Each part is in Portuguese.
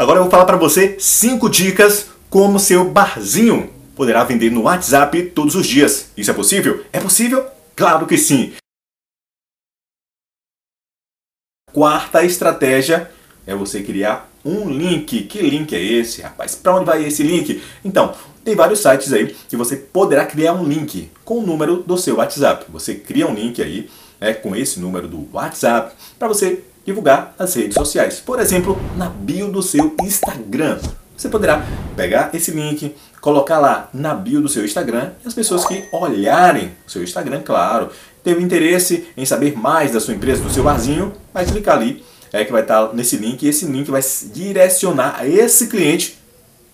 Agora eu vou falar para você cinco dicas como seu barzinho poderá vender no WhatsApp todos os dias. Isso é possível? É possível? Claro que sim. Quarta estratégia é você criar um link. Que link é esse, rapaz? Para onde vai esse link? Então, tem vários sites aí que você poderá criar um link com o número do seu WhatsApp. Você cria um link aí né, com esse número do WhatsApp para você divulgar nas redes sociais. Por exemplo, na bio do seu Instagram. Você poderá pegar esse link, colocar lá na bio do seu Instagram e as pessoas que olharem o seu Instagram, claro, teve interesse em saber mais da sua empresa, do seu barzinho, vai clicar ali, é que vai estar nesse link e esse link vai direcionar esse cliente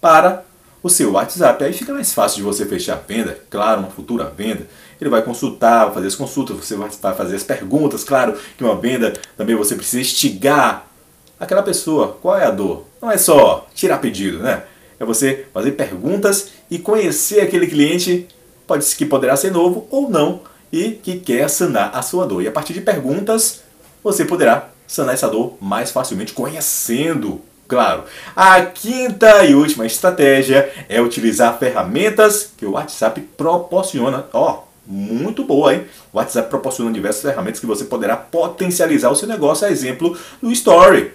para o seu WhatsApp. Aí fica mais fácil de você fechar a venda, claro, uma futura venda. Ele vai consultar, vai fazer as consultas, você vai fazer as perguntas, claro que uma venda também você precisa instigar aquela pessoa. Qual é a dor? Não é só tirar pedido, né? É você fazer perguntas e conhecer aquele cliente, pode que poderá ser novo ou não, e que quer sanar a sua dor. E a partir de perguntas, você poderá sanar essa dor mais facilmente conhecendo. Claro, a quinta e última estratégia é utilizar ferramentas que o WhatsApp proporciona. Ó, oh, muito boa, hein? O WhatsApp proporciona diversas ferramentas que você poderá potencializar o seu negócio, a exemplo do Story.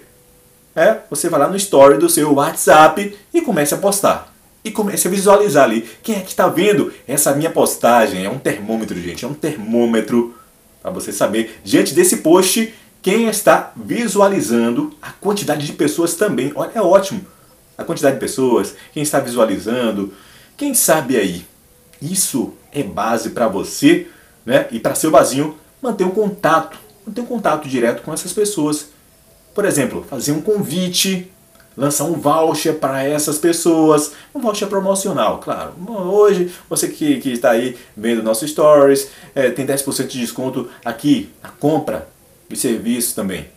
É, você vai lá no Story do seu WhatsApp e comece a postar e comece a visualizar ali quem é que está vendo essa minha postagem. É um termômetro, gente, é um termômetro para você saber, diante desse post, quem está visualizando, a quantidade de pessoas também. Olha, é ótimo. A quantidade de pessoas, quem está visualizando, quem sabe aí. Isso é base para você né, e para seu vasinho manter um contato, manter um contato direto com essas pessoas. Por exemplo, fazer um convite lançar um voucher para essas pessoas, um voucher promocional, claro. Hoje, você que, está aí vendo nossos stories, é, tem 10% de desconto aqui, a compra de serviços também.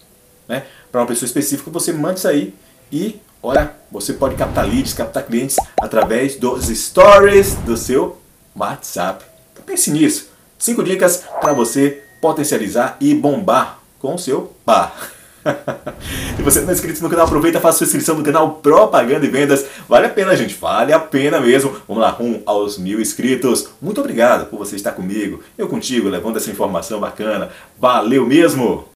Né? Para uma pessoa específica, você manda isso aí e, olha, você pode captar leads, captar clientes através dos stories do seu WhatsApp. Então, pense nisso. Cinco dicas para você potencializar e bombar com o seu bar. Se você não é inscrito no canal, aproveita, faça sua inscrição no canal Propaganda e Vendas. Vale a pena, gente, vale a pena mesmo. Vamos lá, rumo aos mil inscritos. Muito obrigado por você estar comigo, eu contigo, levando essa informação bacana. Valeu mesmo!